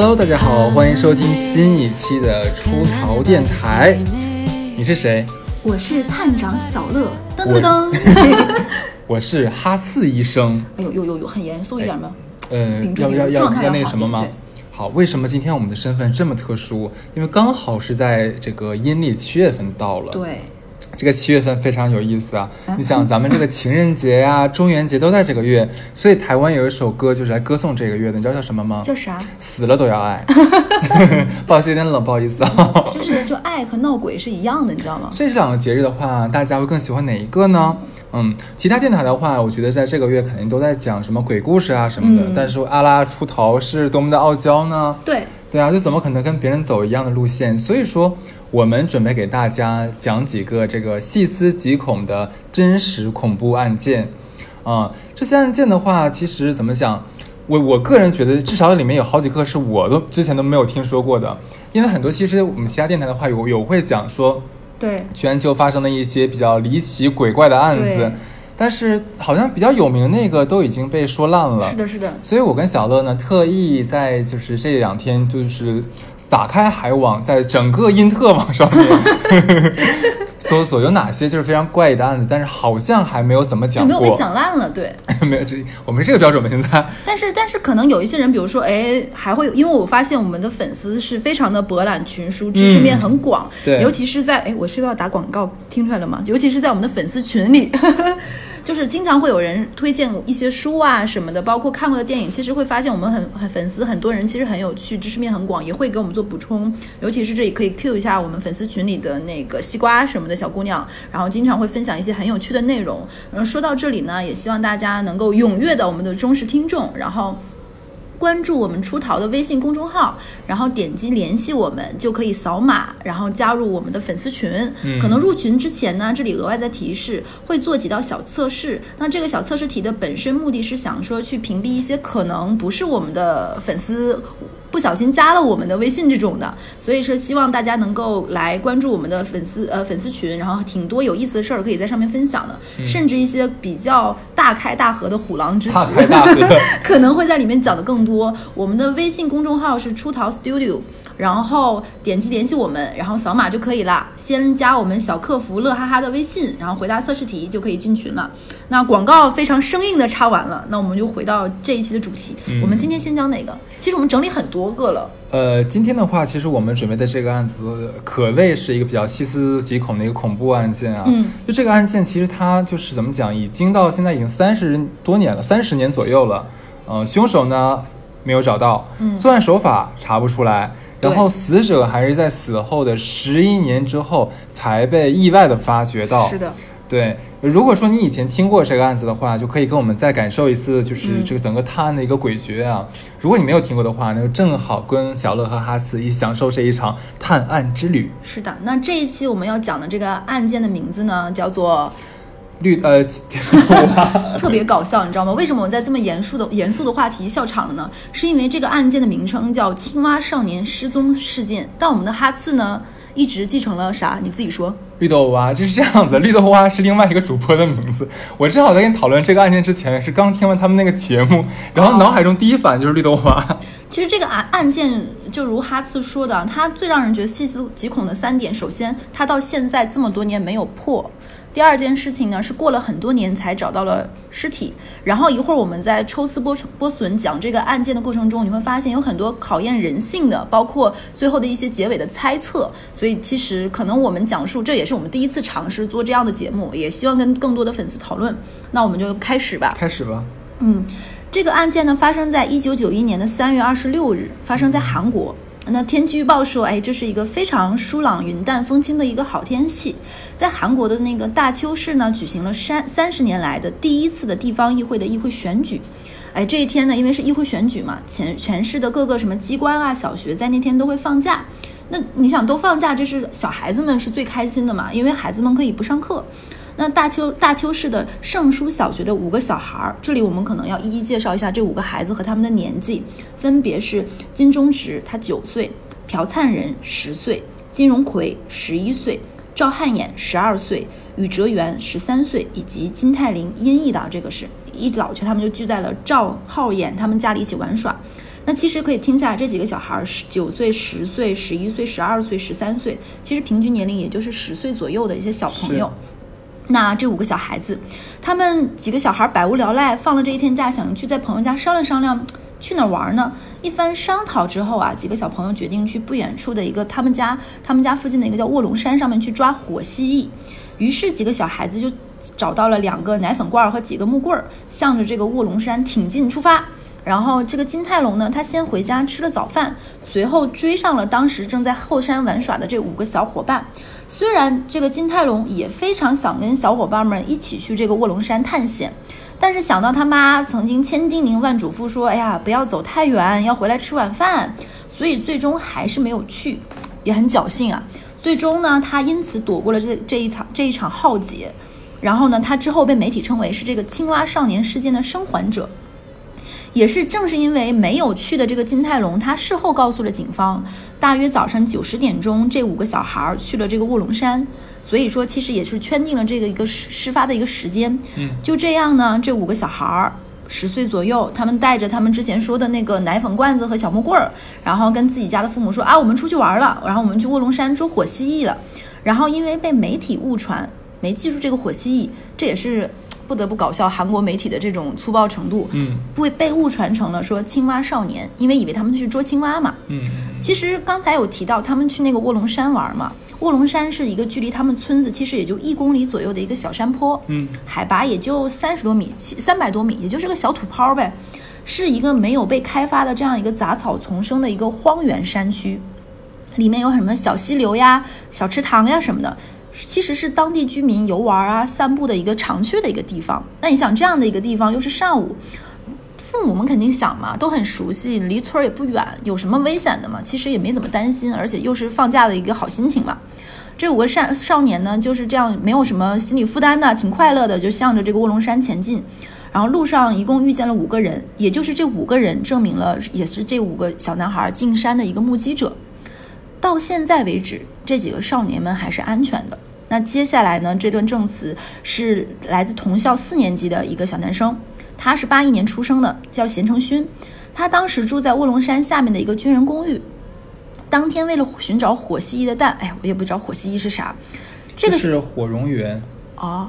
Hello，大家好，欢迎收听新一期的出逃电台。你是谁？我是探长小乐。噔噔噔。我是哈四医生。哎呦呦呦呦，很严肃一点吗？呃，要要要要那个什么吗？好，为什么今天我们的身份这么特殊？因为刚好是在这个阴历七月份到了。对。这个七月份非常有意思啊！你想，咱们这个情人节呀、中元节都在这个月，所以台湾有一首歌就是来歌颂这个月的，你知道叫什么吗？叫啥？死了都要爱。不好意思，有点冷，不好意思啊。就是就爱和闹鬼是一样的，你知道吗？所以这两个节日的话，大家会更喜欢哪一个呢？嗯，其他电台的话，我觉得在这个月肯定都在讲什么鬼故事啊什么的。但是阿拉出逃是多么的傲娇呢？对对啊，就怎么可能跟别人走一样的路线？所以说。我们准备给大家讲几个这个细思极恐的真实恐怖案件，啊，这些案件的话，其实怎么讲，我我个人觉得至少里面有好几个是我都之前都没有听说过的，因为很多其实我们其他电台的话有有会讲说，对。全球发生的一些比较离奇鬼怪的案子，但是好像比较有名那个都已经被说烂了，是的，是的，所以我跟小乐呢特意在就是这两天就是。撒开海网，在整个因特网上面 搜索有哪些就是非常怪异的案子，但是好像还没有怎么讲过，没有被讲烂了，对，没有这我们这个标准吧现在。但是但是可能有一些人，比如说哎，还会有，因为我发现我们的粉丝是非常的博览群书，知识面很广，对，尤其是在哎，我是不是要打广告？听出来了吗？尤其是在我们的粉丝群里。就是经常会有人推荐一些书啊什么的，包括看过的电影，其实会发现我们很很粉丝很多人其实很有趣，知识面很广，也会给我们做补充。尤其是这里可以 Q 一下我们粉丝群里的那个西瓜什么的小姑娘，然后经常会分享一些很有趣的内容。然后说到这里呢，也希望大家能够踊跃的我们的忠实听众，然后。关注我们出逃的微信公众号，然后点击联系我们，就可以扫码，然后加入我们的粉丝群。可能入群之前呢，这里额外再提示，会做几道小测试。那这个小测试题的本身目的是想说去屏蔽一些可能不是我们的粉丝。不小心加了我们的微信这种的，所以说希望大家能够来关注我们的粉丝呃粉丝群，然后挺多有意思的事儿可以在上面分享的，甚至一些比较大开大合的虎狼之词，可能会在里面讲的更多。我们的微信公众号是出逃 Studio。然后点击联系我们，然后扫码就可以了。先加我们小客服乐哈哈的微信，然后回答测试题就可以进群了。那广告非常生硬的插完了，那我们就回到这一期的主题。我们今天先讲哪个？其实我们整理很多个了。呃，今天的话，其实我们准备的这个案子可谓是一个比较细思极恐的一个恐怖案件啊。嗯。就这个案件，其实它就是怎么讲，已经到现在已经三十多年了，三十年左右了。呃，凶手呢没有找到，作案手法查不出来。然后死者还是在死后的十一年之后才被意外的发掘到。是的，对。如果说你以前听过这个案子的话，就可以跟我们再感受一次，就是这个整个探案的一个诡谲啊。如果你没有听过的话，那就正好跟小乐和哈斯一起享受这一场探案之旅。是的，那这一期我们要讲的这个案件的名字呢，叫做。绿呃，特别搞笑，你知道吗？为什么我在这么严肃的严肃的话题笑场了呢？是因为这个案件的名称叫“青蛙少年失踪事件”，但我们的哈次呢，一直继承了啥？你自己说。绿豆蛙就是这样子，绿豆蛙是另外一个主播的名字。我正好在跟你讨论这个案件之前，是刚听完他们那个节目，然后脑海中第一反应就是绿豆蛙。其实这个案案件，就如哈次说的，它最让人觉得细思极恐的三点，首先，它到现在这么多年没有破。第二件事情呢，是过了很多年才找到了尸体。然后一会儿我们在抽丝剥剥笋讲这个案件的过程中，你会发现有很多考验人性的，包括最后的一些结尾的猜测。所以其实可能我们讲述，这也是我们第一次尝试做这样的节目，也希望跟更多的粉丝讨论。那我们就开始吧。开始吧。嗯，这个案件呢，发生在一九九一年的三月二十六日，发生在韩国。那天气预报说，哎，这是一个非常舒朗、云淡风轻的一个好天气。在韩国的那个大邱市呢，举行了三三十年来的第一次的地方议会的议会选举。哎，这一天呢，因为是议会选举嘛，全全市的各个什么机关啊、小学在那天都会放假。那你想都放假，这是小孩子们是最开心的嘛，因为孩子们可以不上课。那大邱大邱市的圣书小学的五个小孩儿，这里我们可能要一一介绍一下这五个孩子和他们的年纪，分别是金钟植他九岁，朴灿仁十岁，金荣奎十一岁。赵汉衍十二岁，宇哲元十三岁，以及金泰林、音译的这个是一早去，他们就聚在了赵浩衍他们家里一起玩耍。那其实可以听下，这几个小孩儿，十九岁、十岁、十一岁、十二岁、十三岁，其实平均年龄也就是十岁左右的一些小朋友。那这五个小孩子，他们几个小孩百无聊赖，放了这一天假，想去在朋友家商量商量，去哪儿玩呢？一番商讨之后啊，几个小朋友决定去不远处的一个他们家他们家附近的一个叫卧龙山上面去抓火蜥蜴。于是几个小孩子就找到了两个奶粉罐和几个木棍儿，向着这个卧龙山挺进出发。然后这个金泰龙呢，他先回家吃了早饭，随后追上了当时正在后山玩耍的这五个小伙伴。虽然这个金泰龙也非常想跟小伙伴们一起去这个卧龙山探险，但是想到他妈曾经千叮咛万嘱咐说：“哎呀，不要走太远，要回来吃晚饭。”所以最终还是没有去，也很侥幸啊。最终呢，他因此躲过了这这一场这一场浩劫。然后呢，他之后被媒体称为是这个青蛙少年事件的生还者。也是正是因为没有去的这个金泰龙，他事后告诉了警方，大约早上九十点钟，这五个小孩去了这个卧龙山，所以说其实也是圈定了这个一个事事发的一个时间。嗯，就这样呢，这五个小孩儿十岁左右，他们带着他们之前说的那个奶粉罐子和小木棍儿，然后跟自己家的父母说啊，我们出去玩了，然后我们去卧龙山捉火蜥蜴了，然后因为被媒体误传，没记住这个火蜥蜴，这也是。不得不搞笑，韩国媒体的这种粗暴程度，嗯，被被误传成了说青蛙少年，因为以为他们去捉青蛙嘛，嗯，其实刚才有提到他们去那个卧龙山玩嘛，卧龙山是一个距离他们村子其实也就一公里左右的一个小山坡，嗯，海拔也就三十多米，三百多米，也就是个小土泡呗，是一个没有被开发的这样一个杂草丛生的一个荒原山区，里面有什么小溪流呀、小池塘呀什么的。其实是当地居民游玩啊、散步的一个常去的一个地方。那你想这样的一个地方，又是上午，父母们肯定想嘛，都很熟悉，离村也不远，有什么危险的嘛？其实也没怎么担心，而且又是放假的一个好心情嘛。这五个少少年呢，就是这样，没有什么心理负担的，挺快乐的，就向着这个卧龙山前进。然后路上一共遇见了五个人，也就是这五个人证明了，也是这五个小男孩进山的一个目击者。到现在为止，这几个少年们还是安全的。那接下来呢？这段证词是来自同校四年级的一个小男生，他是八一年出生的，叫贤成勋。他当时住在卧龙山下面的一个军人公寓。当天为了寻找火蜥蜴的蛋，哎，我也不知道火蜥蜴是啥。这个是火蝾螈哦。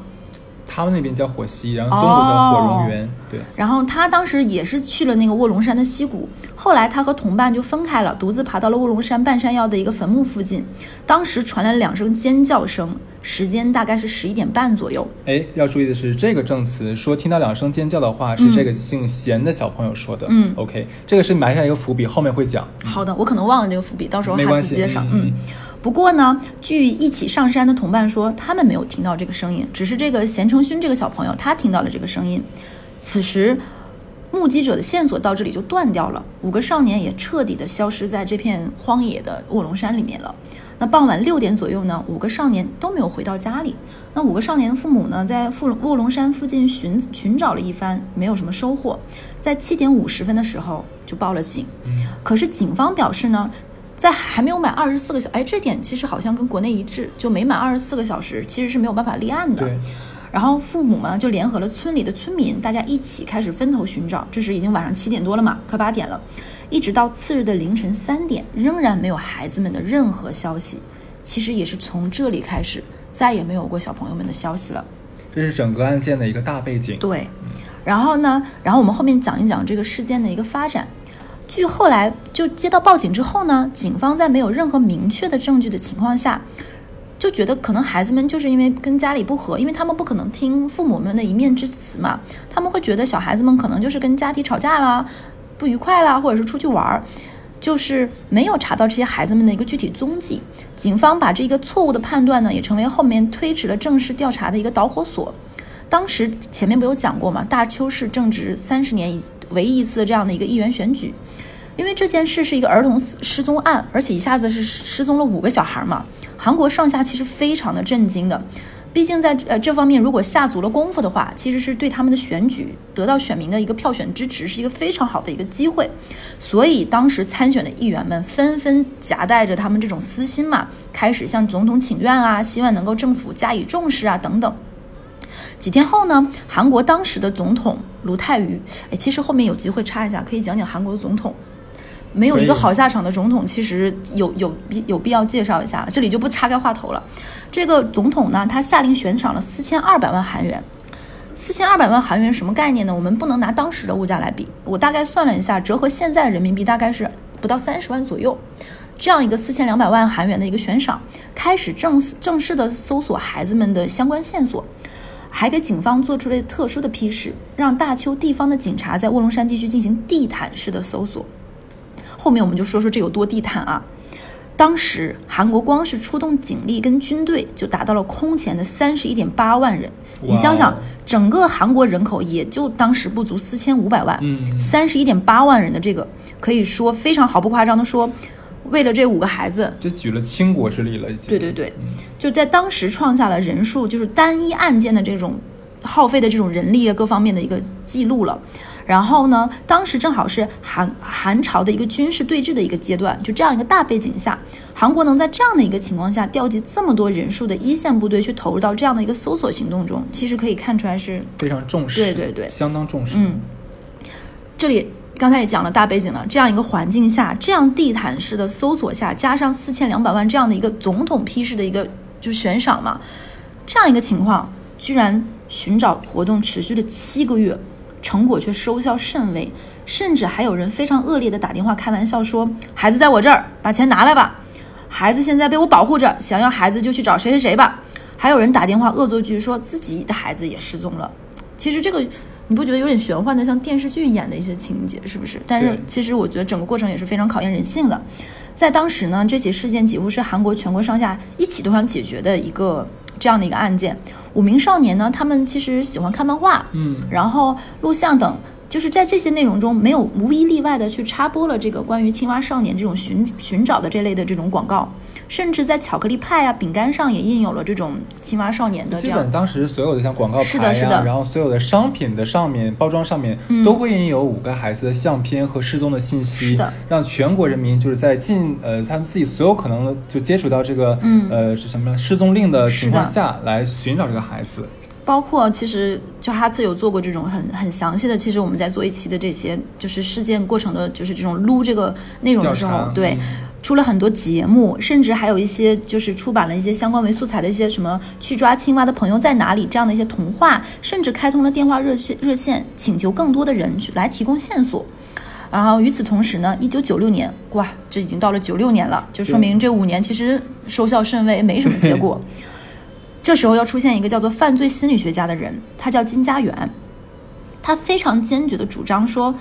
他们那边叫火溪，然后中国叫火蝾螈。对。然后他当时也是去了那个卧龙山的溪谷，后来他和同伴就分开了，独自爬到了卧龙山半山腰的一个坟墓附近。当时传来两声尖叫声，时间大概是十一点半左右。哎，要注意的是，这个证词说听到两声尖叫的话是这个姓贤的小朋友说的。嗯，OK，这个是埋下一个伏笔，后面会讲。好的，我可能忘了这个伏笔，到时候还次接上。嗯。不过呢，据一起上山的同伴说，他们没有听到这个声音，只是这个贤成勋这个小朋友他听到了这个声音。此时，目击者的线索到这里就断掉了，五个少年也彻底的消失在这片荒野的卧龙山里面了。那傍晚六点左右呢，五个少年都没有回到家里。那五个少年的父母呢，在富卧龙山附近寻寻找了一番，没有什么收获，在七点五十分的时候就报了警。可是警方表示呢。在还没有满二十四个小，哎，这点其实好像跟国内一致，就没满二十四个小时，其实是没有办法立案的。对。然后父母呢就联合了村里的村民，大家一起开始分头寻找。这时已经晚上七点多了嘛，快八点了，一直到次日的凌晨三点，仍然没有孩子们的任何消息。其实也是从这里开始，再也没有过小朋友们的消息了。这是整个案件的一个大背景。对。然后呢，然后我们后面讲一讲这个事件的一个发展。据后来就接到报警之后呢，警方在没有任何明确的证据的情况下，就觉得可能孩子们就是因为跟家里不和，因为他们不可能听父母们的一面之词嘛，他们会觉得小孩子们可能就是跟家庭吵架啦、不愉快啦，或者是出去玩儿，就是没有查到这些孩子们的一个具体踪迹。警方把这个错误的判断呢，也成为后面推迟了正式调查的一个导火索。当时前面不有讲过嘛，大邱市正值三十年一唯一一次这样的一个议员选举。因为这件事是一个儿童失踪案，而且一下子是失踪了五个小孩嘛，韩国上下其实非常的震惊的。毕竟在呃这方面，如果下足了功夫的话，其实是对他们的选举得到选民的一个票选支持，是一个非常好的一个机会。所以当时参选的议员们纷纷夹带着他们这种私心嘛，开始向总统请愿啊，希望能够政府加以重视啊等等。几天后呢，韩国当时的总统卢泰愚，哎，其实后面有机会插一下，可以讲讲韩国的总统。没有一个好下场的总统，其实有有必有必要介绍一下，这里就不岔开话头了。这个总统呢，他下令悬赏了四千二百万韩元。四千二百万韩元什么概念呢？我们不能拿当时的物价来比，我大概算了一下，折合现在人民币大概是不到三十万左右。这样一个四千两百万韩元的一个悬赏，开始正正式的搜索孩子们的相关线索，还给警方做出了特殊的批示，让大邱地方的警察在卧龙山地区进行地毯式的搜索。后面我们就说说这有多地毯啊！当时韩国光是出动警力跟军队就达到了空前的三十一点八万人，你想想整个韩国人口也就当时不足四千五百万，嗯三十一点八万人的这个可以说非常毫不夸张的说，为了这五个孩子，就举了倾国之力了，已经。对对对，就在当时创下了人数就是单一案件的这种耗费的这种人力啊各方面的一个记录了。然后呢，当时正好是韩韩朝的一个军事对峙的一个阶段，就这样一个大背景下，韩国能在这样的一个情况下调集这么多人数的一线部队去投入到这样的一个搜索行动中，其实可以看出来是非常重视，对对对。相当重视。嗯，这里刚才也讲了大背景了，这样一个环境下，这样地毯式的搜索下，加上四千两百万这样的一个总统批示的一个就是悬赏嘛，这样一个情况，居然寻找活动持续了七个月，成果却收效甚微，甚至还有人非常恶劣的打电话开玩笑说：“孩子在我这儿，把钱拿来吧。”孩子现在被我保护着，想要孩子就去找谁谁谁吧。还有人打电话恶作剧说自己的孩子也失踪了。其实这个你不觉得有点玄幻的，像电视剧演的一些情节，是不是？但是其实我觉得整个过程也是非常考验人性的。在当时呢，这起事件几乎是韩国全国上下一起都想解决的一个这样的一个案件。五名少年呢，他们其实喜欢看漫画，嗯然后录像等，就是在这些内容中没有无一例外的去插播了这个关于青蛙少年这种寻寻找的这类的这种广告，甚至在巧克力派啊、饼干上也印有了这种青蛙少年的这样。基本当时所有的像广告牌呀、是的。是的然后所有的商品的上面包装上面、嗯。都会印有五个孩子的相片和失踪的信息，是的。让全国人民就是在尽呃他们自己所有可能就接触到这个、嗯。呃是什么失踪令的情况下来寻找这个孩子。包括其实就哈次有做过这种很很详细的，其实我们在做一期的这些就是事件过程的，就是这种撸这个内容的时，候对。嗯，出了很多节目，甚至还有一些就是出版了一些相关为素材的一些什么去抓青蛙的朋友在哪里这样的一些童话，甚至开通了电话热线热线，请求更多的人去来提供线索。然后与此同时呢，一九九六年，哇，这已经到了九六年了，就说明这五年其实收效甚微，没什么结果。这时候要出现一个叫做犯罪心理学家的人，他叫金家元，他非常坚决的主张说，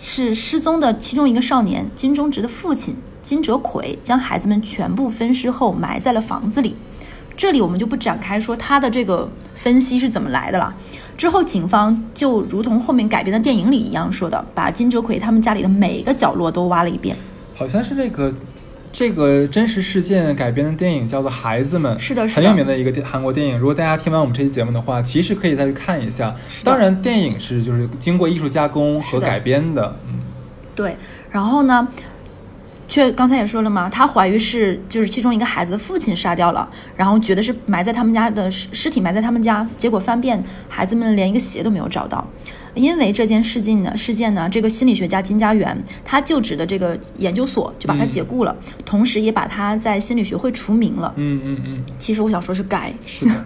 是失踪的其中一个少年金钟植的父亲金哲奎将孩子们全部分尸后埋在了房子里。这里我们就不展开说他的这个分析是怎么来的了。之后，警方就如同后面改编的电影里一样说的，把金哲奎他们家里的每一个角落都挖了一遍。好像是这个这个真实事件改编的电影叫做《孩子们》，是的是的很有名的一个电韩国电影。如果大家听完我们这期节目的话，其实可以再去看一下。当然，电影是就是经过艺术加工和改编的，嗯。对，然后呢，却刚才也说了嘛，他怀疑是就是其中一个孩子的父亲杀掉了，然后觉得是埋在他们家的尸尸体埋在他们家，结果翻遍孩子们连一个鞋都没有找到。因为这件事件呢，事件呢，这个心理学家金家元他就职的这个研究所就把他嗯解雇了，同时也把他在心理学会除名了。嗯嗯嗯，其实我想说是该，是的。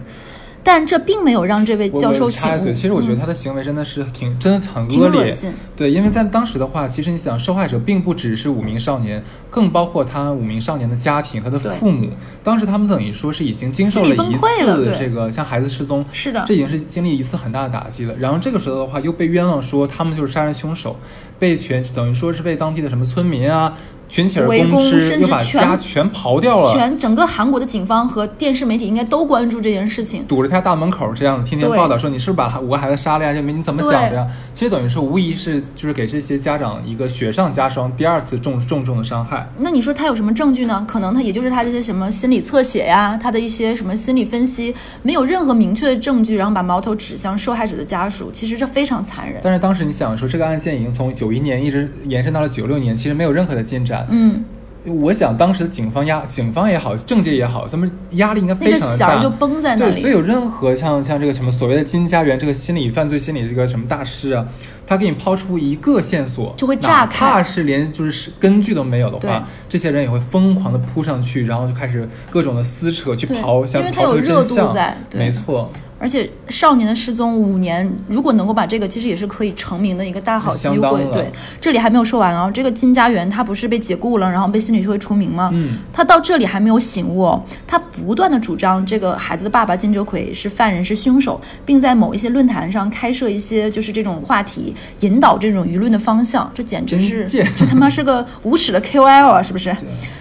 但这并没有让这位教授我醒悟。插一嘴，其实我觉得嗯他的行为真的是挺，真的很恶劣。恶心对，因为在当时的话，其实你想，受害者并不只是五名少年，更包括他五名少年的家庭，他的父母。当时他们等于说是已经经受了一次这个像孩子失踪，是的这已经是经历一次很大的打击了。然后这个时候的话，又被冤枉说他们就是杀人凶手，被全等于说是被当地的什么村民啊群起而围攻攻之，甚至又把全家全刨掉了。全整个韩国的警方和电视媒体应该都关注这件事情。堵着他大门口，这样天天报道说你是不是把五个孩子杀了呀？就你怎么想的呀？其实等于说无疑是就是给这些家长一个雪上加霜，第二次重重重的伤害。那你说他有什么证据呢？可能他也就是他这些什么心理侧写呀，他的一些什么心理分析，没有任何明确的证据，然后把矛头指向受害者的家属，其实这非常残忍。但是当时你想说，这个案件已经从九一年一直延伸到了九六年，其实没有任何的进展。嗯，我想当时的警方压，警方也好，政界也好，他们压力应该非常的大。就绷在那对，里。所以有任何像像这个什么所谓的金家园这个心理犯罪心理这个什么大师啊，他给你抛出一个线索，就会炸开哪怕是连就是根据都没有的话，这些人也会疯狂的扑上去，然后就开始各种的撕扯去刨，想刨出真相。没错，而且少年的失踪五年，如果能够把这个，其实也是可以成名的一个大好机会。对，这里还没有说完啊、这个金家园他不是被解雇了，然后被心理学会除名吗？嗯，他到这里还没有醒悟哦，他不断的主张这个孩子的爸爸金哲奎是犯人是凶手，并在某一些论坛上开设一些就是这种话题，引导这种舆论的方向。这简直是这他妈是个无耻的 KOL 啊，是不是？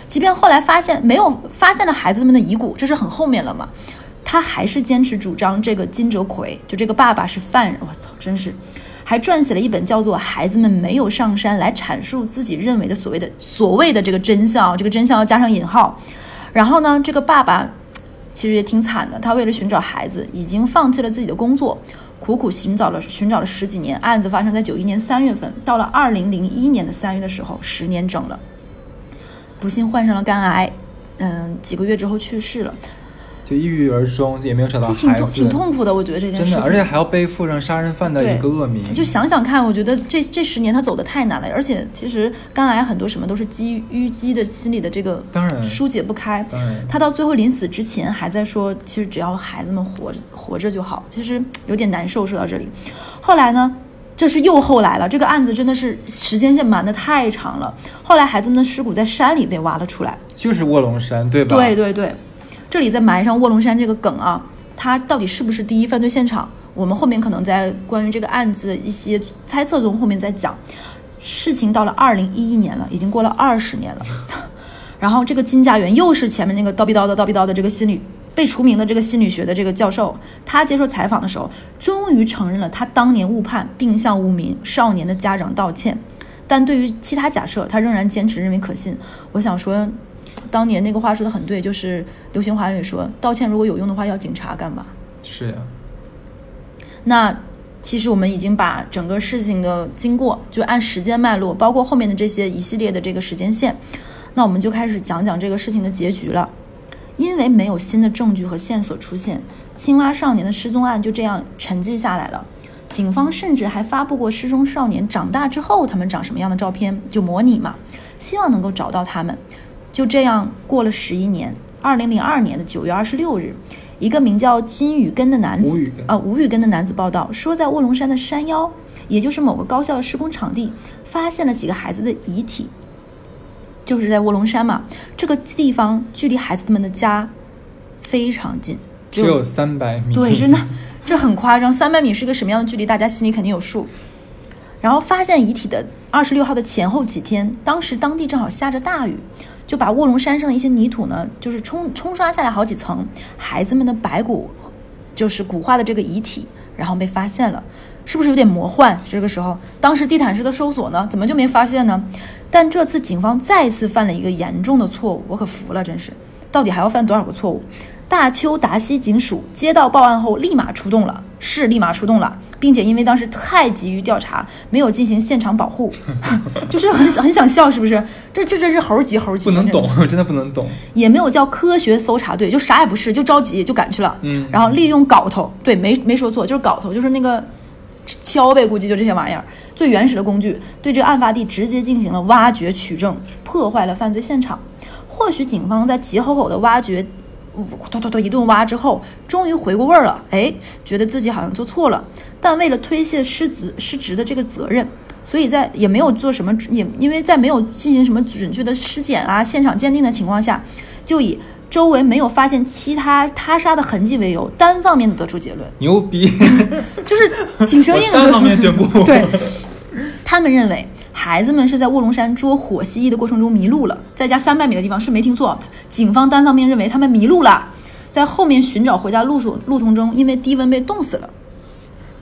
即便后来发现没有发现了孩子们的遗骨，这是很后面了嘛，他还是坚持主张这个金哲奎就这个爸爸是犯人。我操，真是。还撰写了一本叫做《孩子们没有上山》来阐述自己认为的所谓的所谓的这个真相，这个真相要加上引号。然后呢，这个爸爸其实也挺惨的，他为了寻找孩子，已经放弃了自己的工作，苦苦寻找了寻找了十几年。案子发生在九一年三月份，到了二零零一年的三月的时候，十年整了，不幸患上了肝癌，嗯，几个月之后去世了，就抑郁而终，也没有找到孩子，挺痛苦的，我觉得这件事情。真的，而且还要背负上杀人犯的一个恶名。就想想看，我觉得这这十年他走的太难了，而且其实肝癌很多什么都是积淤积的心理的这个当然疏解不开。当然他到最后临死之前还在说，其实只要孩子们活着活着就好，其实有点难受。说到这里，后来呢？这是又后来了，这个案子真的是时间线瞒得太长了。后来孩子们的尸骨在山里被挖了出来，就是卧龙山，对吧？对对对，这里再埋上卧龙山这个梗啊，它到底是不是第一犯罪现场？我们后面可能在关于这个案子一些猜测中后面再讲。事情到了二零一一年了，已经过了二十年了。然后这个金家园又是前面那个叨逼叨的叨逼叨的这个心理被除名的这个心理学的这个教授，他接受采访的时候，终于承认了他当年误判，并向无名少年的家长道歉。但对于其他假设，他仍然坚持认为可信。我想说，当年那个话说的很对，就是《流星花园》里说，道歉如果有用的话，要警察干嘛？是呀，那其实我们已经把整个事情的经过，就按时间脉络，包括后面的这些一系列的这个时间线，那我们就开始讲讲这个事情的结局了。因为没有新的证据和线索出现，青蛙少年的失踪案就这样沉寂下来了。警方甚至还发布过失踪少年长大之后他们长什么样的照片，就模拟嘛，希望能够找到他们。就这样过了十一年，二零零二年的九月二十六日，一个名叫金宇根的男子，啊，吴宇根的男子报道说，在卧龙山的山腰，也就是某个高校的施工场地，发现了几个孩子的遗体。就是在卧龙山嘛，这个地方距离孩子们的家非常近，只有三百米。对，真的，这很夸张。三百米是一个什么样的距离？大家心里肯定有数。然后发现遗体的二十六号的前后几天，当时当地正好下着大雨，就把卧龙山上的一些泥土呢，就是冲冲刷下来好几层，孩子们的白骨，就是骨化的这个遗体，然后被发现了。是不是有点魔幻？这个时候，当时地毯式的搜索呢，怎么就没发现呢？但这次警方再次犯了一个严重的错误，我可服了，真是，到底还要犯多少个错误？大邱达西警署接到报案后立马出动了，是立马出动了，并且因为当时太急于调查，没有进行现场保护，就是很很想笑，是不是？这这这是猴急猴急，不能懂，真的不能懂。也没有叫科学搜查队，就啥也不是，就着急就赶去了。嗯然后利用镐头，对，没没说错，就是镐头，就是那个敲呗，估计就这些玩意儿，最原始的工具，对这个案发地直接进行了挖掘取证，破坏了犯罪现场。或许警方在急吼吼的挖掘，突突突一顿挖之后，终于回过味儿了，哎，觉得自己好像做错了，但为了推卸失职失职的这个责任。所以在也没有做什么，也因为在没有进行什么准确的尸检啊、现场鉴定的情况下，就以周围没有发现其他他杀的痕迹为由，单方面的得出结论，牛逼！就是挺生硬的。单方面宣布。对，他们认为孩子们是在卧龙山捉火蜥蜴的过程中迷路了，在家三百米的地方是没听错，警方单方面认为他们迷路了，在后面寻找回家路途路途中，因为低温被冻死了。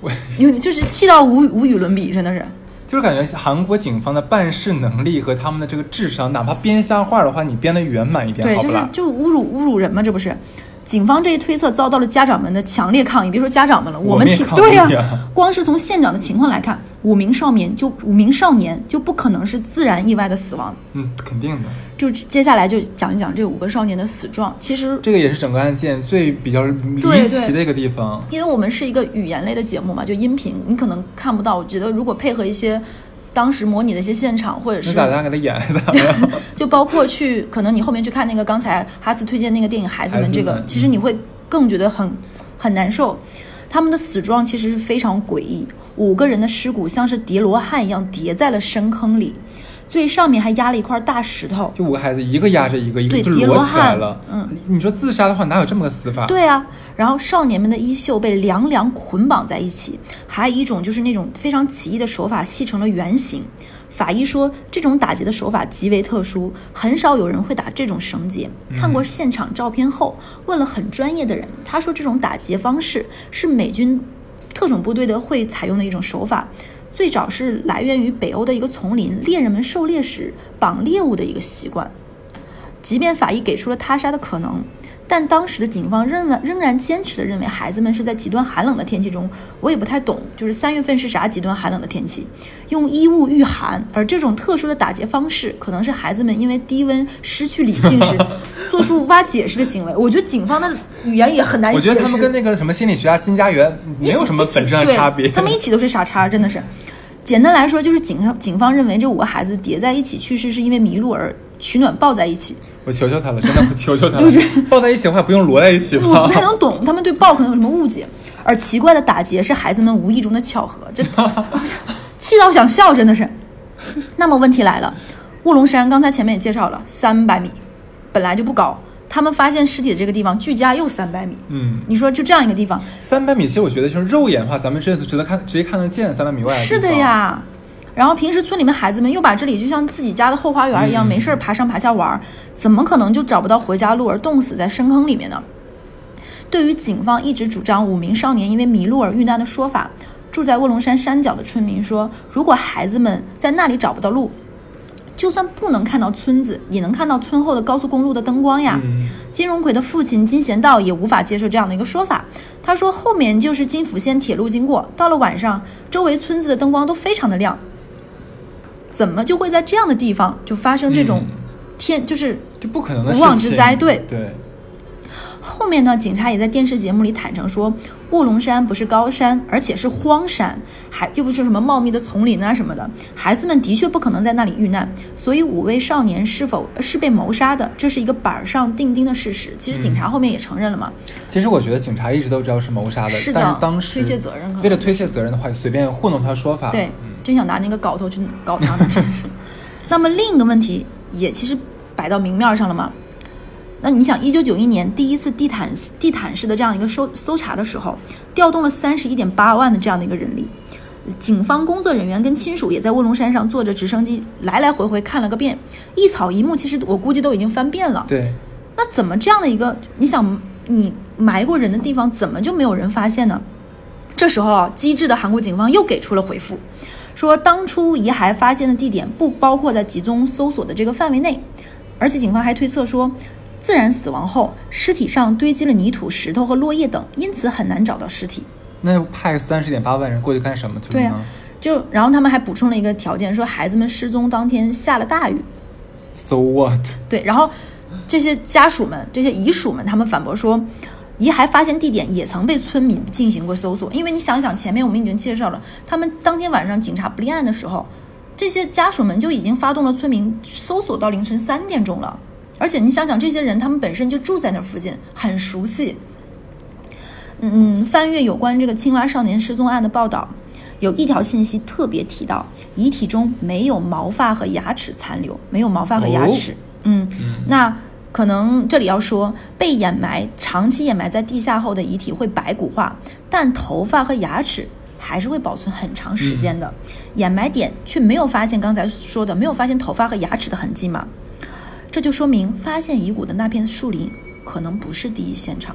我因为就是气到无无与伦比，真的是。就是感觉韩国警方的办事能力和他们的这个智商，哪怕编瞎话的话，你编的圆满一点，对，就是？就侮辱侮辱人嘛，这不是？警方这一推测遭到了家长们的强烈抗议。别说家长们了，我们也抗议对呀、啊光是从现场的情况来看，五名少年就五名少年就不可能是自然意外的死亡。嗯，肯定的，就接下来就讲一讲这五个少年的死状。其实这个也是整个案件最比较离对奇的一个地方。因为我们是一个语言类的节目嘛，就音频，你可能看不到。我觉得如果配合一些当时模拟的一些现场，或者是那咋的？给他演咋的？就包括去，可能你后面去看那个刚才哈斯推荐那个电影《孩子们》，这个其实你会更觉得很很难受。他们的死状其实是非常诡异，五个人的尸骨像是叠罗汉一样叠在了深坑里，最上面还压了一块大石头。就五个孩子，一个压着一个，一个对就摞叠罗汉起来了。嗯，你说自杀的话，哪有这么个死法？对啊，然后少年们的衣袖被凉凉捆绑在一起，还有一种就是那种非常奇异的手法系成了圆形。法医说，这种打结的手法极为特殊，很少有人会打这种绳结。看过现场照片后，问了很专业的人，他说这种打结方式是美军特种部队的会采用的一种手法，最早是来源于北欧的一个丛林，猎人们狩猎时绑猎物的一个习惯。即便法医给出了他杀的可能，但当时的警方仍然仍然坚持的认为孩子们是在极端寒冷的天气中，我也不太懂，就是三月份是啥极端寒冷的天气，用衣物御寒，而这种特殊的打劫方式，可能是孩子们因为低温失去理性时做出无法解释的行为。我觉得警方的语言也很难以解释。我觉得他们跟那个什么心理学家金家园没有什么本质上的差别。他们一起都是傻叉，真的是。简单来说，就是警方警方认为这五个孩子叠在一起去世，是因为迷路而取暖抱在一起。我求求他了，真的，我求求他了。抱在一起的话，不用摞在一起我吗不？太能懂他们对抱可能有什么误解，而奇怪的打劫是孩子们无意中的巧合，这 气到想笑，真的是。那么问题来了，卧龙山刚才前面也介绍了，三百米本来就不高，他们发现尸体的这个地方距家又三百米，嗯，你说就这样一个地方，三百米，其实我觉得就是肉眼的话，咱们是值得看，直接看得见三百米外是的。呀。然后平时村里面孩子们又把这里就像自己家的后花园一样，嗯没事儿爬上爬下玩儿，怎么可能就找不到回家路而冻死在深坑里面呢？对于警方一直主张五名少年因为迷路而遇难的说法，住在卧龙山山脚的村民说，如果孩子们在那里找不到路，就算不能看到村子，也能看到村后的高速公路的灯光呀。嗯，金荣奎的父亲金贤道也无法接受这样的一个说法。他说，后面就是金府线铁路经过，到了晚上，周围村子的灯光都非常的亮，怎么就会在这样的地方就发生这种嗯天？就是就不可能的无妄之灾对对，后面呢，警察也在电视节目里坦诚说，卧龙山不是高山，而且是荒山，还又不是什么茂密的丛林啊什么的，孩子们的确不可能在那里遇难。所以五位少年是否是被谋杀的，这是一个板儿上钉钉的事实。其实警察后面也承认了嘛。其实我觉得警察一直都知道是谋杀的，是的但是当时推卸责任为了推卸责任的话，随便糊弄他说法。对嗯，真想拿那个镐头去搞他们，那么另一个问题也其实摆到明面上了嘛？那你想，一九九一年第一次地毯地毯式的这样一个搜搜查的时候，调动了三十一点八万的这样的一个人力，警方工作人员跟亲属也在卧龙山上坐着直升机来来回回看了个遍，一草一木，其实我估计都已经翻遍了。对，那怎么这样的一个你想你埋过人的地方，怎么就没有人发现呢？这时候啊，机智的韩国警方又给出了回复，说当初遗骸发现的地点不包括在集中搜索的这个范围内，而且警方还推测说，自然死亡后尸体上堆积了泥土、石头和落叶等，因此很难找到尸体。那派三十点八万人过去干什么去了呢？对啊就然后他们还补充了一个条件，说孩子们失踪当天下了大雨，So what？对，然后这些家属们、这些遗属们，他们反驳说，遗骸发现地点也曾被村民进行过搜索。因为你想想，前面我们已经介绍了，他们当天晚上警察不立案的时候，这些家属们就已经发动了村民搜索到凌晨三点钟了。而且你想想，这些人他们本身就住在那附近，很熟悉。嗯，翻阅有关这个青蛙少年失踪案的报道，有一条信息特别提到，遗体中没有毛发和牙齿残留，没有毛发和牙齿。嗯，那可能这里要说，被掩埋、长期掩埋在地下后的遗体会白骨化，但头发和牙齿还是会保存很长时间的。掩埋点却没有发现刚才说的没有发现头发和牙齿的痕迹嘛？这就说明发现遗骨的那片树林可能不是第一现场。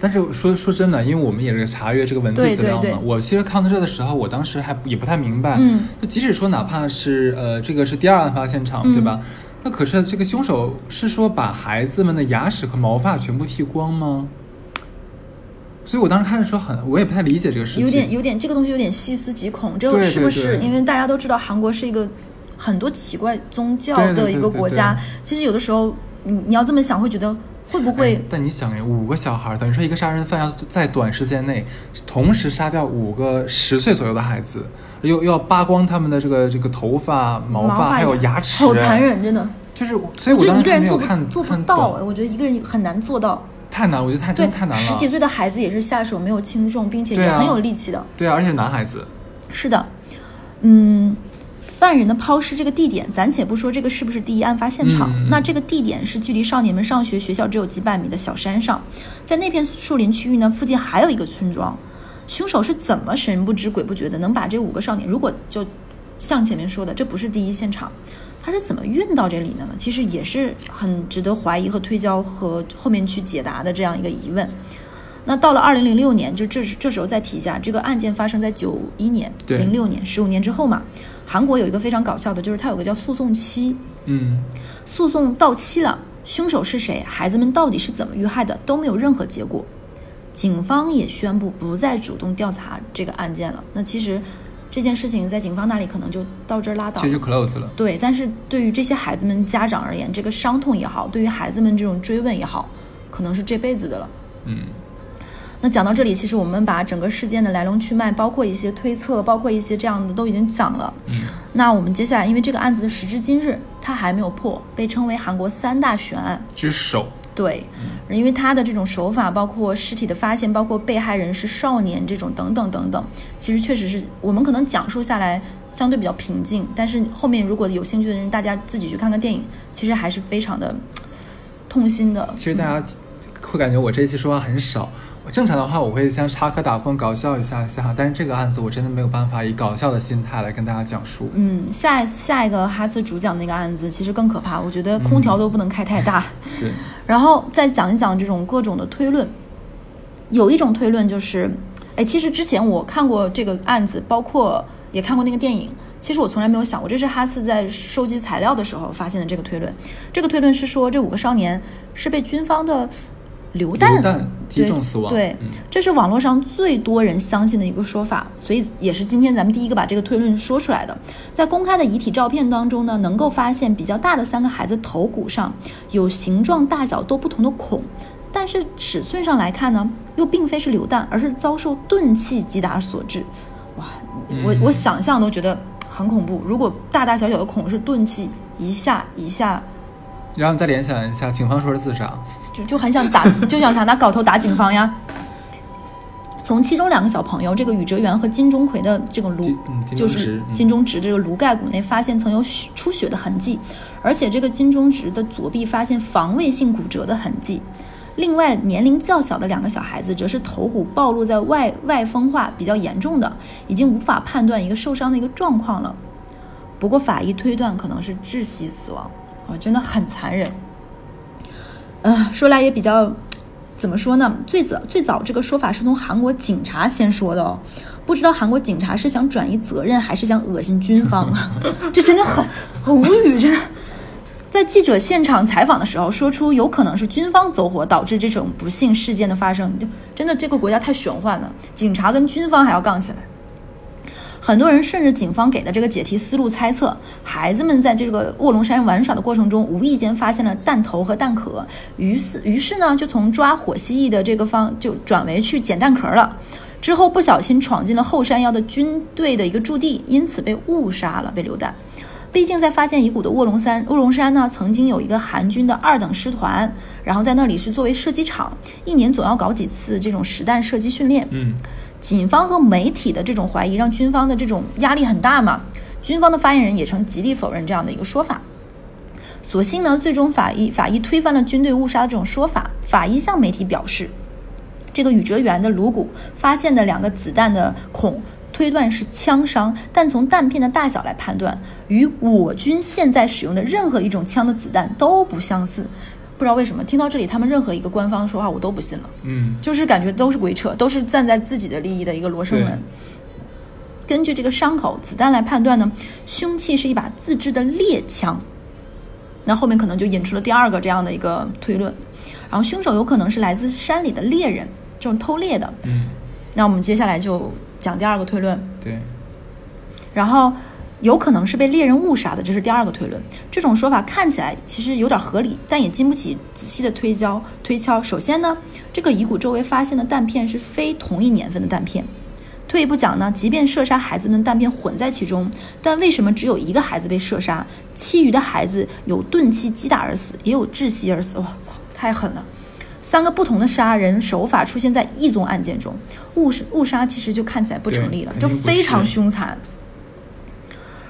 但是说说真的，因为我们也是查阅这个文字资料嘛，对对我其实看到这的时候，我当时还也不太明白，嗯，就即使说哪怕是呃这个是第二案发现场，嗯对吧？那可是这个凶手是说把孩子们的牙齿和毛发全部剃光吗？所以我当时看的时候很，我也不太理解这个事情。有点有点这个东西有点细思极恐，这个是不是？因为大家都知道韩国是一个很多奇怪宗教的一个国家对，其实有的时候你你要这么想，会觉得会不会哎但你想哎，五个小孩，等于说一个杀人犯要在短时间内同时杀掉五个十岁左右的孩子，又又要扒光他们的这个这个头发、毛发还有牙齿，好残。忍，真的。就是，所以我觉得一个人做不做不到，哎，我觉得一个人很难做到。太难，我觉得太对真的太难了。十几岁的孩子也是下手没有轻重，并且也很有力气的。对啊，而且是男孩子，是的，嗯，犯人的抛尸这个地点，暂且不说这个是不是第一案发现场，嗯那这个地点是距离少年们上学学校只有几百米的小山上，在那片树林区域呢，附近还有一个村庄。凶手是怎么神不知鬼不觉的能把这五个少年，如果就像前面说的，这不是第一现场，他是怎么运到这里的呢？其实也是很值得怀疑和推敲和后面去解答的这样一个疑问。那到了二零零六年，就这这时候再提一下，这个案件发生在九一年、对零六年，十五年之后嘛。韩国有一个非常搞笑的，就是它有个叫诉讼期，嗯，诉讼到期了，凶手是谁，孩子们到底是怎么遇害的，都没有任何结果。警方也宣布不再主动调查这个案件了。那其实这件事情在警方那里可能就到这儿拉倒其实就。close 了。对，但是对于这些孩子们家长而言，这个伤痛也好，对于孩子们这种追问也好，可能是这辈子的了。嗯，那讲到这里，其实我们把整个事件的来龙去脉，包括一些推测，包括一些这样的都已经讲了。嗯，那我们接下来，因为这个案子的时至今日，它还没有破，被称为韩国三大悬案。之首，对，因为他的这种手法，包括尸体的发现，包括被害人是少年这种等等等等，其实确实是我们可能讲述下来相对比较平静，但是后面如果有兴趣的人，大家自己去看看电影，其实还是非常的痛心的。其实大家会感觉我这一期说话很少。我正常的话，我会像插科打诨、搞笑一下下，但是这个案子我真的没有办法以搞笑的心态来跟大家讲述。嗯，下一下一个哈斯主讲那个案子其实更可怕，我觉得空调都不能开太大。是，然后再讲一讲这种各种的推论。有一种推论就是，哎，其实之前我看过这个案子，包括也看过那个电影。其实我从来没有想过，这是哈斯在收集材料的时候发现的这个推论。这个推论是说，这五个少年是被军方的榴弹击中死亡。对，嗯这是网络上最多人相信的一个说法，所以也是今天咱们第一个把这个推论说出来的。在公开的遗体照片当中呢，能够发现比较大的三个孩子头骨上有形状大小都不同的孔，但是尺寸上来看呢，又并非是流弹，而是遭受钝器击打所致。哇，我我想象都觉得很恐怖。如果大大小小的孔是钝器，一下一下然后你再联想一下，警方说是自杀，就就很想打，就想想拿镐头打警方呀。从其中两个小朋友，这个宇哲元和金钟奎的这个颅就是金钟植这个颅盖骨内发现曾有血出血的痕迹，而且这个金钟植的左臂发现防卫性骨折的痕迹。另外，年龄较小的两个小孩子则是头骨暴露在外外风化比较严重的，已经无法判断一个受伤的一个状况了。不过法医推断可能是窒息死亡，啊，真的很残忍。呃，说来也比较，怎么说呢？最早最早这个说法是从韩国警察先说的哦，不知道韩国警察是想转移责任，还是想恶心军方啊？这真的很很无语，真的。在记者现场采访的时候，说出有可能是军方走火导致这种不幸事件的发生，就真的这个国家太玄幻了，警察跟军方还要杠起来。很多人顺着警方给的这个解题思路猜测，孩子们在这个卧龙山玩耍的过程中，无意间发现了弹头和弹壳，于是于是呢，就从抓火蜥蜴的这个方就转为去捡弹壳了。之后不小心闯进了后山腰的军队的一个驻地，因此被误杀了，被流弹。毕竟在发现遗骨的卧龙山，卧龙山呢曾经有一个韩军的二等师团，然后在那里是作为射击场，一年总要搞几次这种实弹射击训练。嗯，警方和媒体的这种怀疑，让军方的这种压力很大嘛。军方的发言人也曾极力否认这样的一个说法。所幸呢，最终法医法医推翻了军队误杀的这种说法。法医向媒体表示，这个宇哲元的颅骨发现的两个子弹的孔，推断是枪伤，但从弹片的大小来判断，与我军现在使用的任何一种枪的子弹都不相似。不知道为什么，听到这里，他们任何一个官方说话我都不信了。嗯，就是感觉都是鬼扯，都是站在自己的利益的一个罗生门。根据这个伤口、子弹来判断呢，凶器是一把自制的猎枪。那后面可能就引出了第二个这样的一个推论。然后凶手有可能是来自山里的猎人，这种偷猎的。嗯，那我们接下来就讲第二个推论。对，然后有可能是被猎人误杀的，这是第二个推论。这种说法看起来其实有点合理，但也经不起仔细的推敲。推敲，首先呢，这个遗骨周围发现的弹片是非同一年份的弹片。退一步讲呢，即便射杀孩子们的弹片混在其中，但为什么只有一个孩子被射杀，其余的孩子有钝器击打而死，也有窒息而死？我操，太狠了！三个不同的杀人手法出现在一宗案件中，误误杀其实就看起来不成立了，就非常凶残。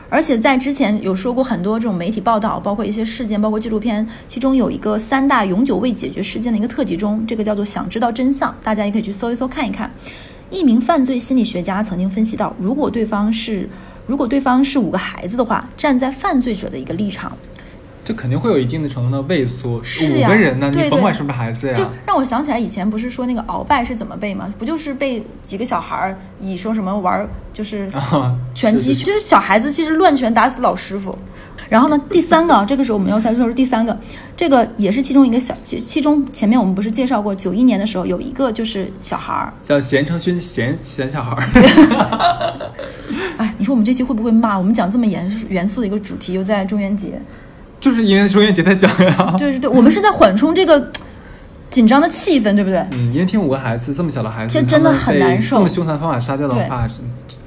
而且在之前有说过很多这种媒体报道，包括一些事件，包括纪录片，其中有一个三大永久未解决事件的一个特辑中，这个叫做“想知道真相”，大家也可以去搜一搜看一看。一名犯罪心理学家曾经分析到，如果对方是如果对方是五个孩子的话，站在犯罪者的一个立场，这肯定会有一定的程度的畏缩。五是呀个人呢，对对你甭管是不是孩子呀就，让我想起来以前不是说那个鳌拜是怎么背吗？不就是被几个小孩儿以说什么玩儿就是啊，拳击，就是小孩子其实乱拳打死老师傅。然后呢，第三个啊，这个时候我们要再说是第三个，这个也是其中一个小，其其中前面我们不是介绍过，九一年的时候有一个就是小孩儿，叫贤成勋，贤贤小孩儿。哎，你说我们这期会不会骂？我们讲这么严肃严肃的一个主题，又在中元节，就是因为中元节在讲呀。对对对，我们是在缓冲这个紧张的气氛，对不对？嗯，因为听五个孩子这么小的孩子，其实真的很难受这么凶残方法杀掉的话，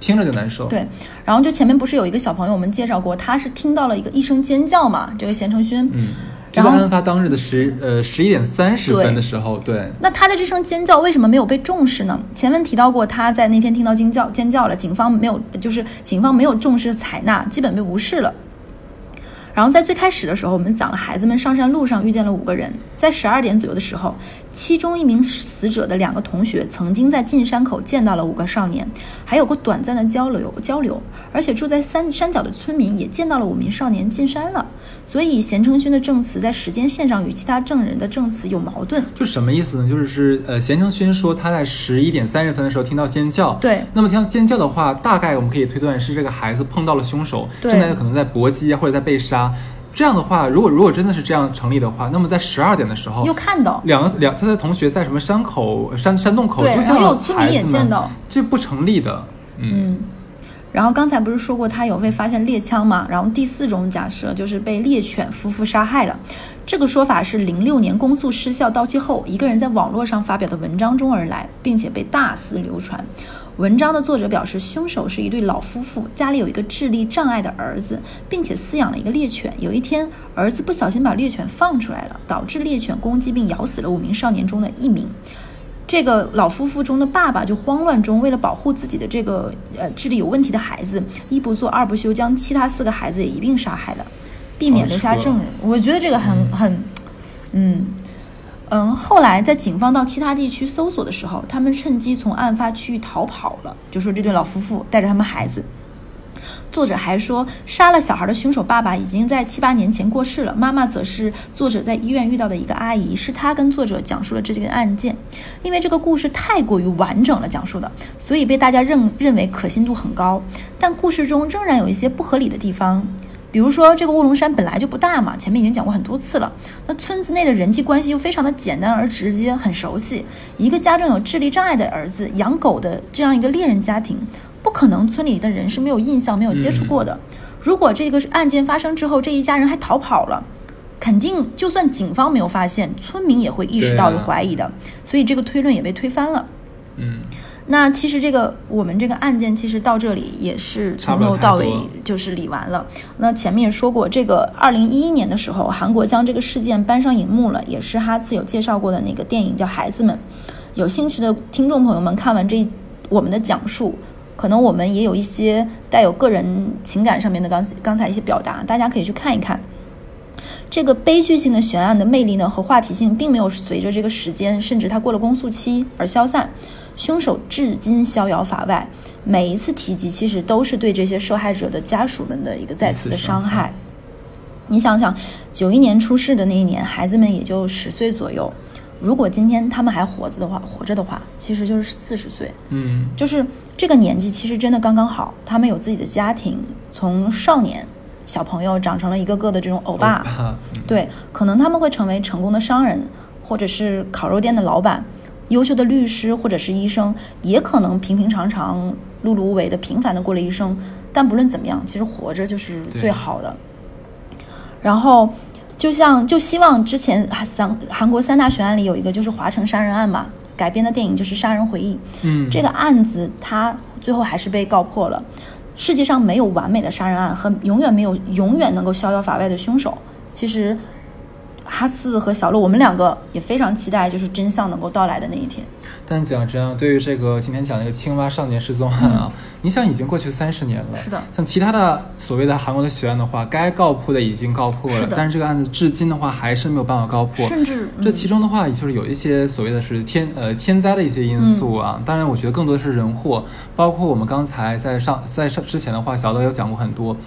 听着就难受。，对，然后就前面不是有一个小朋友，我们介绍过，他是听到了一个一声尖叫嘛，这个贤承勋，嗯，就在然后案发当日的十呃十一点三十分的时候，对，那他的这声尖叫为什么没有被重视呢？前文提到过，他在那天听到尖叫尖叫了，警方没有，就是警方没有重视采纳，基本被无视了。然后在最开始的时候，我们讲了孩子们上山路上遇见了五个人，在十二点左右的时候，其中一名死者的两个同学曾经在进山口见到了五个少年，还有过短暂的交流交流，而且住在山山脚的村民也见到了五名少年进山了。所以贤成勋的证词在时间线上与其他证人的证词有矛盾。就什么意思呢？就是是呃，贤成勋说他在十一点三十分的时候听到尖叫，对那么听到尖叫的话，大概我们可以推断是这个孩子碰到了凶手，对正在可能在搏击啊，或者在被杀。这样的话，如果如果真的是这样成立的话，那么在十二点的时候又，看到，两个两他的同学在什么山口山山洞口对然后又见到又有村民也见到，这不成立的。嗯，嗯，然后刚才不是说过他有被发现猎枪吗？然后第四种假设就是被猎犬夫妇杀害了，这个说法是零六年公诉失效到期后，一个人在网络上发表的文章中而来，并且被大肆流传。文章的作者表示，凶手是一对老夫妇，家里有一个智力障碍的儿子，并且饲养了一个猎犬。有一天，儿子不小心把猎犬放出来了，导致猎犬攻击并咬死了五名少年中的一名。这个老夫妇中的爸爸就慌乱中，为了保护自己的这个呃智力有问题的孩子，一不做二不休，将其他四个孩子也一并杀害了，避免留下证人。我觉得这个很很，嗯嗯。后来在警方到其他地区搜索的时候，他们趁机从案发区域逃跑了，就说这对老夫妇带着他们孩子。作者还说，杀了小孩的凶手爸爸已经在七八年前过世了，妈妈则是作者在医院遇到的一个阿姨，是她跟作者讲述了这件案件。因为这个故事太过于完整了讲述的，所以被大家认认为可信度很高。但故事中仍然有一些不合理的地方，比如说这个卧龙山本来就不大嘛，前面已经讲过很多次了。那村子内的人际关系又非常的简单而直接，很熟悉。一个家中有智力障碍的儿子，养狗的这样一个猎人家庭。不可能村里的人是没有印象、没有接触过的。如果这个案件发生之后，这一家人还逃跑了，肯定就算警方没有发现，村民也会意识到有怀疑的，所以这个推论也被推翻了。嗯，那其实这个我们这个案件其实到这里也是从头到尾就是理完了。那前面也说过，这个二零一一年的时候，韩国将这个事件搬上荧幕了，也是哈次有介绍过的那个电影叫《孩子们》。有兴趣的听众朋友们看完这我们的讲述，可能我们也有一些带有个人情感上面的刚刚才一些表达，大家可以去看一看。这个悲剧性的悬案的魅力呢和话题性，并没有随着这个时间，甚至它过了公诉期而消散。凶手至今逍遥法外，每一次提及，其实都是对这些受害者的家属们的一个再次的伤害。你想想，九一年出事的那一年，孩子们也就十岁左右。如果今天他们还活着的话，活着的话，其实就是四十岁。嗯，就是这个年纪，其实真的刚刚好。他们有自己的家庭，从少年小朋友长成了一个个的这种欧巴，对，可能他们会成为成功的商人，或者是烤肉店的老板，优秀的律师或者是医生，也可能平平常常、碌碌无为的平凡的过了一生。但不论怎么样，其实活着就是最好的。然后，就像就希望之前三韩国三大悬案里有一个就是华城杀人案嘛，改编的电影就是《杀人回忆》。嗯这个案子他最后还是被告破了。世界上没有完美的杀人案和永远没有永远能够逍遥法外的凶手。其实，哈四和小鹿，我们两个也非常期待，就是真相能够到来的那一天。但讲真啊，对于这个今天讲这个青蛙少年失踪案啊，你想已经过去三十年了，嗯是的像其他的所谓的韩国的血案的话，该告破的已经告破了，是的但是这个案子至今的话还是没有办法告破，甚至这嗯其中的话，也就是有一些所谓的是天呃天灾的一些因素啊。当然，我觉得更多的是人祸，包括我们刚才在上在上之前的话，小乐有讲过很多。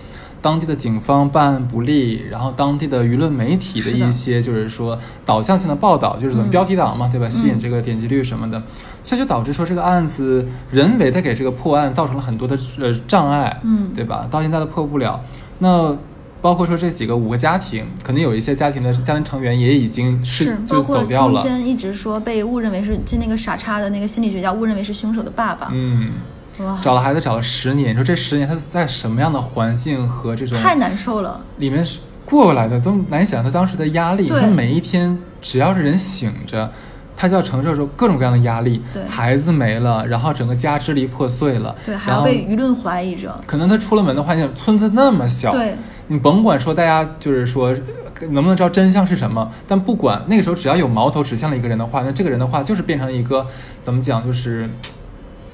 当地的警方办案不力，然后当地的舆论媒体的一些就是说导向性的报道，就是标题党嘛，对吧？吸引这个点击率什么的，所以就导致说这个案子人为的给这个破案造成了很多的呃障碍，嗯对吧？到现在都破不了。那包括说这几个五个家庭，可能有一些家庭的家庭成员也已经是就走掉了，中间一直说被误认为是就那个傻叉的那个心理学家误认为是凶手的爸爸，嗯。哇，找了孩子找了十年，你说这十年他是在什么样的环境和这种太难受了。里面是过过来的，都难想他当时的压力。对他每一天只要是人醒着，他就要承受着各种各样的压力。对孩子没了，然后整个家支离破碎了，对，还然后要被舆论怀疑着。可能他出了门的话，你想村子那么小，对，你甭管说大家就是说呃能不能知道真相是什么，但不管那个时候只要有矛头指向了一个人的话，那这个人的话就是变成了一个怎么讲，就是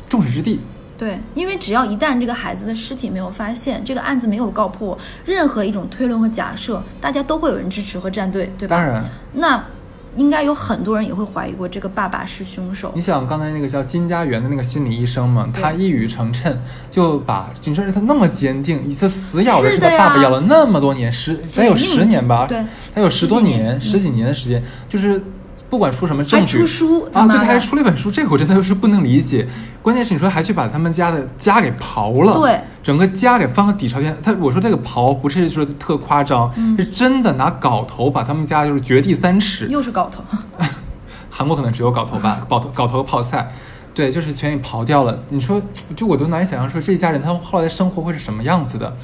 众矢之的。对，因为只要一旦这个孩子的尸体没有发现，这个案子没有告破，任何一种推论和假设，大家都会有人支持和站队，对吧？当然，那应该有很多人也会怀疑过这个爸爸是凶手你。想刚才那个叫金家园的那个心理医生嘛，他一语成谶，就把你说他那么坚定，一次死咬着这个爸爸咬了那么多年，十得有十年吧，对他有十多年年、十几年的时间，就是不管出什么还证据出书，啊，对，他还出了一本书，这个我真的是不能理解。关键是你说还去把他们家的家给刨了，对，整个家给翻个底朝天。他我说这个刨不是说特夸张，嗯是真的拿镐头把他们家就是掘地三尺，又是镐头。韩国可能只有镐头吧，镐头镐头泡菜，对，就是全给刨掉了。你说，就我都难以想象说这一家人他们后来的生活会是什么样子的。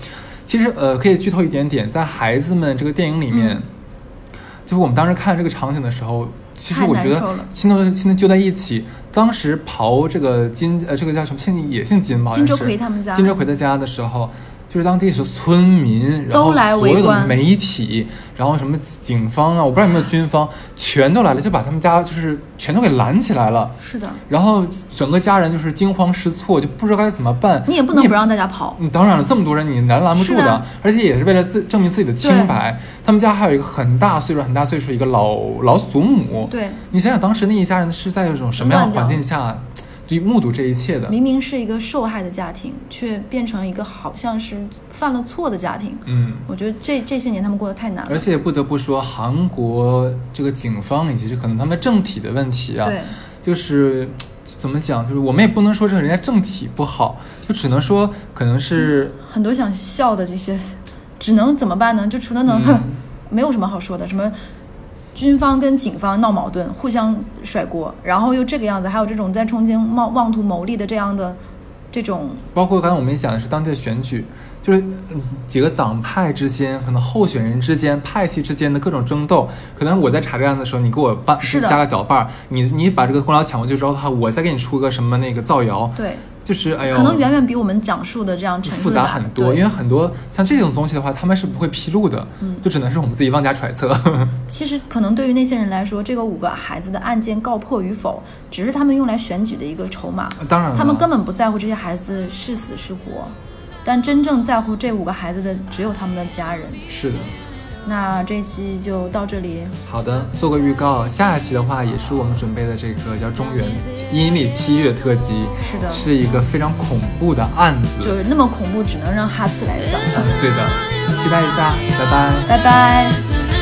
其实，呃，可以剧透一点点，在孩子们这个电影里面，嗯就是我们当时看这个场景的时候，其实我觉得难受了心都心都揪在一起。当时刨这个金呃，这个叫什么姓也姓金吧，金是周奎他们家金周奎的家的时候。就是当地的村民，然后所有的媒体，然后什么警方啊，我不知道有没有军方，全都来了，就把他们家就是全都给拦起来了。是的，然后整个家人就是惊慌失措，就不知道该怎么办。你也不能不让大家跑。你，当然了，这么多人你拦拦不住是的而且也是为了自证明自己的清白。他们家还有一个很大岁数、很大岁数一个老老祖母。对，你想想当时那一家人是在一种什么样的环境下，就目睹这一切的？明明是一个受害的家庭，却变成一个好像是犯了错的家庭。嗯。我觉得这这些年他们过得太难了。而且不得不说，韩国这个警方以及这可能他们政体的问题啊，对，就是怎么讲，就是我们也不能说这个人家政体不好，就只能说可能是很多想笑的这些，只能怎么办呢？就除了能，嗯没有什么好说的。什么军方跟警方闹矛盾，互相甩锅，然后又这个样子，还有这种在重庆妄妄图谋利的这样的这种，包括刚才我们讲的是当地的选举，就是嗯几个党派之间，可能候选人之间、派系之间的各种争斗。可能我在查这个案子的时候，你给我办是的下个脚绊儿，你你把这个功劳抢过去之后的话，我再给你出个什么那个造谣，对，就是哎呦，可能远远比我们讲述的这样复杂很多。因为很多像这种东西的话，他们是不会披露的，嗯就只能是我们自己妄加揣测。其实可能对于那些人来说，这个五个孩子的案件告破与否，只是他们用来选举的一个筹码。当然，他们根本不在乎这些孩子是死是活，但真正在乎这五个孩子的只有他们的家人。是的。那这一期就到这里，好的，做个预告，下一期的话也是我们准备的这个叫中原阴历七月特辑，是的是一个非常恐怖的案子，就是那么恐怖，只能让哈次来讲。对的，期待一下，拜拜。拜拜。